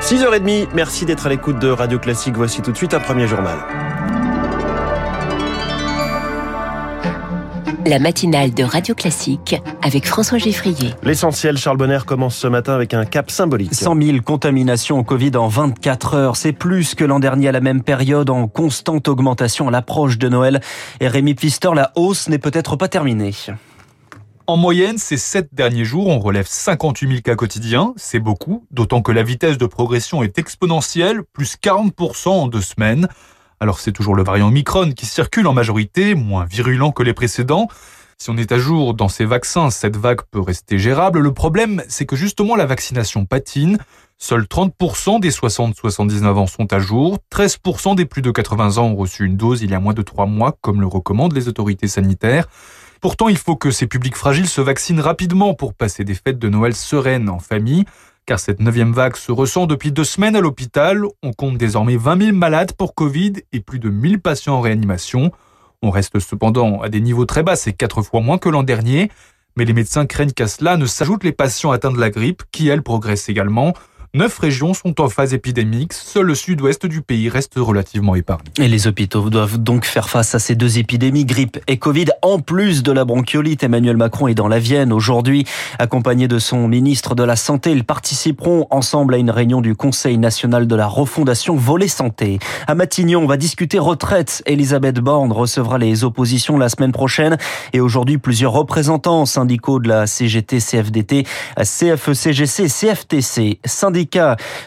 6h30, merci d'être à l'écoute de Radio Classique. Voici tout de suite un premier journal. La matinale de Radio Classique avec François Geffrier. L'essentiel, Charles Bonner commence ce matin avec un cap symbolique. 100 000 contaminations au Covid en 24 heures. C'est plus que l'an dernier à la même période en constante augmentation à l'approche de Noël. Et Rémi Pfister, la hausse n'est peut-être pas terminée. En moyenne, ces sept derniers jours, on relève 58 000 cas quotidiens. C'est beaucoup, d'autant que la vitesse de progression est exponentielle, plus 40% en deux semaines. Alors c'est toujours le variant Omicron qui circule en majorité, moins virulent que les précédents. Si on est à jour dans ces vaccins, cette vague peut rester gérable. Le problème, c'est que justement la vaccination patine. Seuls 30% des 60-79 ans sont à jour, 13% des plus de 80 ans ont reçu une dose il y a moins de trois mois, comme le recommandent les autorités sanitaires. Pourtant, il faut que ces publics fragiles se vaccinent rapidement pour passer des fêtes de Noël sereines en famille, car cette neuvième vague se ressent depuis deux semaines à l'hôpital. On compte désormais 20 000 malades pour Covid et plus de 1000 patients en réanimation. On reste cependant à des niveaux très bas, c'est quatre fois moins que l'an dernier. Mais les médecins craignent qu'à cela ne s'ajoutent les patients atteints de la grippe, qui elles progressent également. Neuf régions sont en phase épidémique. Seul le sud-ouest du pays reste relativement épargné. Et les hôpitaux doivent donc faire face à ces deux épidémies, grippe et Covid, en plus de la bronchiolite. Emmanuel Macron est dans la Vienne aujourd'hui, accompagné de son ministre de la Santé. Ils participeront ensemble à une réunion du Conseil national de la refondation volet santé. À Matignon, on va discuter retraite. Elisabeth Borne recevra les oppositions la semaine prochaine. Et aujourd'hui, plusieurs représentants syndicaux de la CGT, CFDT, CFE-CGC CFTC, syndicats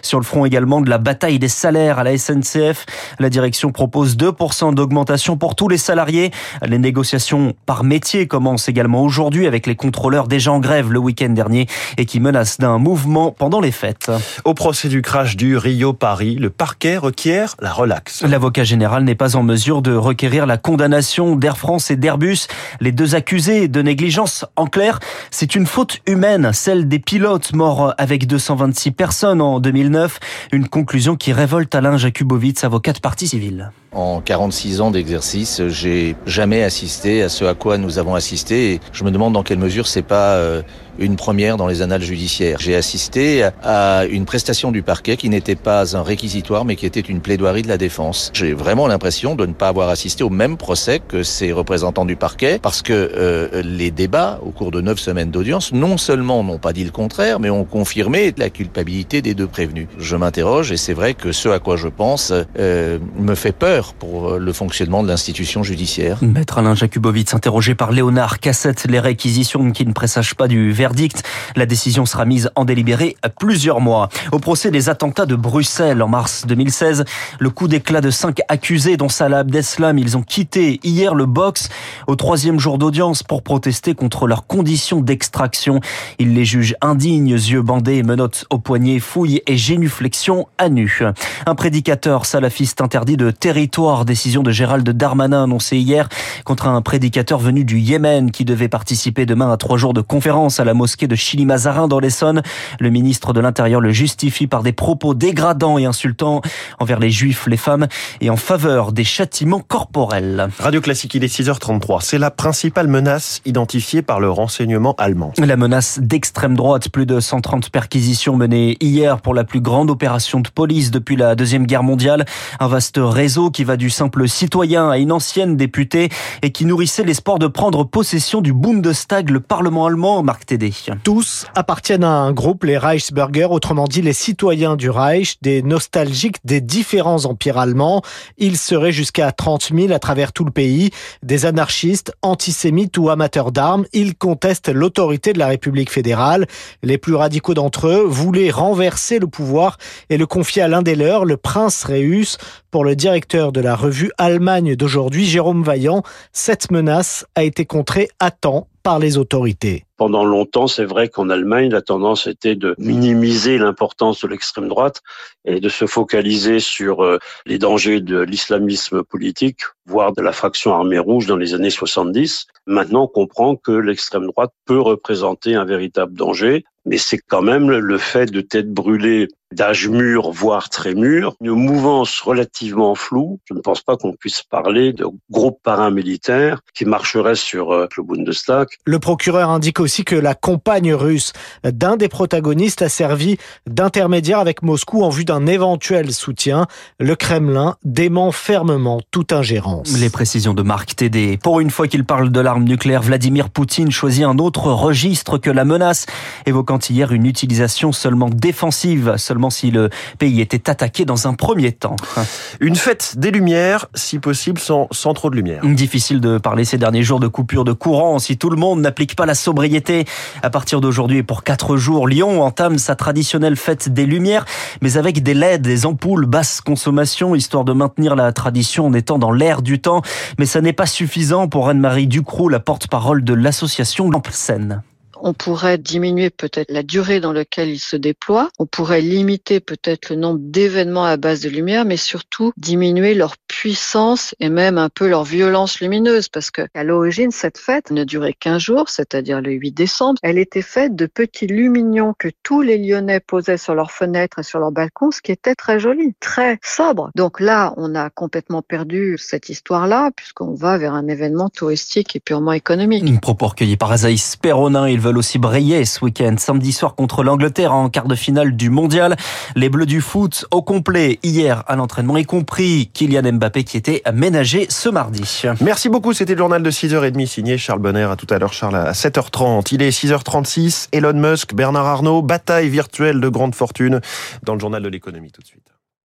sur le front également de la bataille des salaires à la SNCF. La direction propose 2% d'augmentation pour tous les salariés. Les négociations par métier commencent également aujourd'hui avec les contrôleurs déjà en grève le week-end dernier et qui menacent d'un mouvement pendant les fêtes. Au procès du crash du Rio-Paris, le parquet requiert la relaxe. L'avocat général n'est pas en mesure de requérir la condamnation d'Air France et d'Airbus, les deux accusés de négligence. En clair, c'est une faute humaine, celle des pilotes morts avec 226 personnes en 2009. Une conclusion qui révolte Alain Jakubowicz, avocat de partie civile. En 46 ans d'exercice, j'ai jamais assisté à ce à quoi nous avons assisté et je me demande dans quelle mesure c'est pas euh, une première dans les annales judiciaires. J'ai assisté à une prestation du parquet qui n'était pas un réquisitoire mais qui était une plaidoirie de la défense. J'ai vraiment l'impression de ne pas avoir assisté au même procès que ces représentants du parquet parce que euh, les débats au cours de neuf semaines d'audience non seulement n'ont pas dit le contraire mais ont confirmé la culpabilité des deux prévenus. Je m'interroge et c'est vrai que ce à quoi je pense euh, me fait peur pour euh, le fonctionnement de l'institution judiciaire. Maître Alain Jakubowicz, interrogé par Léonard Cassette, les réquisitions qui ne présagent pas du verdict. La décision sera mise en délibéré plusieurs mois. Au procès des attentats de Bruxelles en mars 2016, le coup d'éclat de cinq accusés, dont Salah Abdeslam, ils ont quitté hier le box au troisième jour d'audience pour protester contre leurs conditions d'extraction. Ils les jugent indignes, yeux bandés, menottes au poignet, fouilles et génuflexions à nu. Un prédicateur salafiste interdit de territoire Décision de Gérald Darmanin annoncée hier contre un prédicateur venu du Yémen qui devait participer demain à trois jours de conférence à la mosquée de Chili-Mazarin dans l'Essonne. Le ministre de l'Intérieur le justifie par des propos dégradants et insultants envers les juifs, les femmes et en faveur des châtiments corporels. Radio Classique, il est 6h33. C'est la principale menace identifiée par le renseignement allemand. La menace d'extrême droite. Plus de 130 perquisitions menées hier pour la plus grande opération de police depuis la Deuxième Guerre mondiale. Un vaste réseau qui qui va du simple citoyen à une ancienne députée et qui nourrissait l'espoir de prendre possession du Bundestag, le Parlement allemand, Marc Tédé. Tous appartiennent à un groupe, les Reichsbürger, autrement dit les citoyens du Reich, des nostalgiques des différents empires allemands. Ils seraient jusqu'à 30 000 à travers tout le pays, des anarchistes, antisémites ou amateurs d'armes. Ils contestent l'autorité de la République fédérale. Les plus radicaux d'entre eux voulaient renverser le pouvoir et le confier à l'un des leurs, le prince Réus, pour le directeur de la revue Allemagne d'aujourd'hui, Jérôme Vaillant, cette menace a été contrée à temps par les autorités. Pendant longtemps, c'est vrai qu'en Allemagne, la tendance était de minimiser l'importance de l'extrême droite et de se focaliser sur euh, les dangers de l'islamisme politique, voire de la fraction armée rouge dans les années 70. Maintenant, on comprend que l'extrême droite peut représenter un véritable danger, mais c'est quand même le fait de tête brûlée d'âge mûr, voire très mûr, une mouvance relativement floue. Je ne pense pas qu'on puisse parler de groupes paramilitaires qui marcheraient sur euh, le Bundestag. Le procureur indique aussi que la compagne russe d'un des protagonistes a servi d'intermédiaire avec Moscou en vue d'un éventuel soutien. Le Kremlin dément fermement toute ingérence. Les précisions de Marc Tédé. Pour une fois qu'il parle de l'arme nucléaire, Vladimir Poutine choisit un autre registre que la menace, évoquant hier une utilisation seulement défensive, seulement si le pays était attaqué dans un premier temps. Une fête des Lumières, si possible sans, sans trop de lumière. Difficile de parler ces derniers jours de coupure de courant si tout le monde n'applique pas la sobriété. À partir d'aujourd'hui et pour quatre jours, Lyon entame sa traditionnelle fête des Lumières, mais avec des LED, des ampoules basse consommation, histoire de maintenir la tradition en étant dans l'air du temps. Mais ça n'est pas suffisant pour Anne-Marie Ducrot, la porte-parole de l'association Lampe Seine on pourrait diminuer peut-être la durée dans laquelle il se déploie, on pourrait limiter peut-être le nombre d'événements à base de lumière, mais surtout diminuer leur puissance et même un peu leur violence lumineuse, parce que à l'origine, cette fête ne durait qu'un jour, c'est-à-dire le 8 décembre. Elle était faite de petits lumignons que tous les Lyonnais posaient sur leurs fenêtres et sur leurs balcons, ce qui était très joli, très sobre. Donc là, on a complètement perdu cette histoire-là, puisqu'on va vers un événement touristique et purement économique. Une par Azaïs Perronin, il veulent aussi briller ce week-end. Samedi soir contre l'Angleterre en quart de finale du mondial. Les Bleus du foot au complet hier à l'entraînement, y compris Kylian Mbappé qui était aménagé ce mardi. Merci beaucoup. C'était le journal de 6h30 signé Charles Bonner. À tout à l'heure, Charles, à 7h30. Il est 6h36. Elon Musk, Bernard Arnault, bataille virtuelle de grande fortune dans le journal de l'économie tout de suite.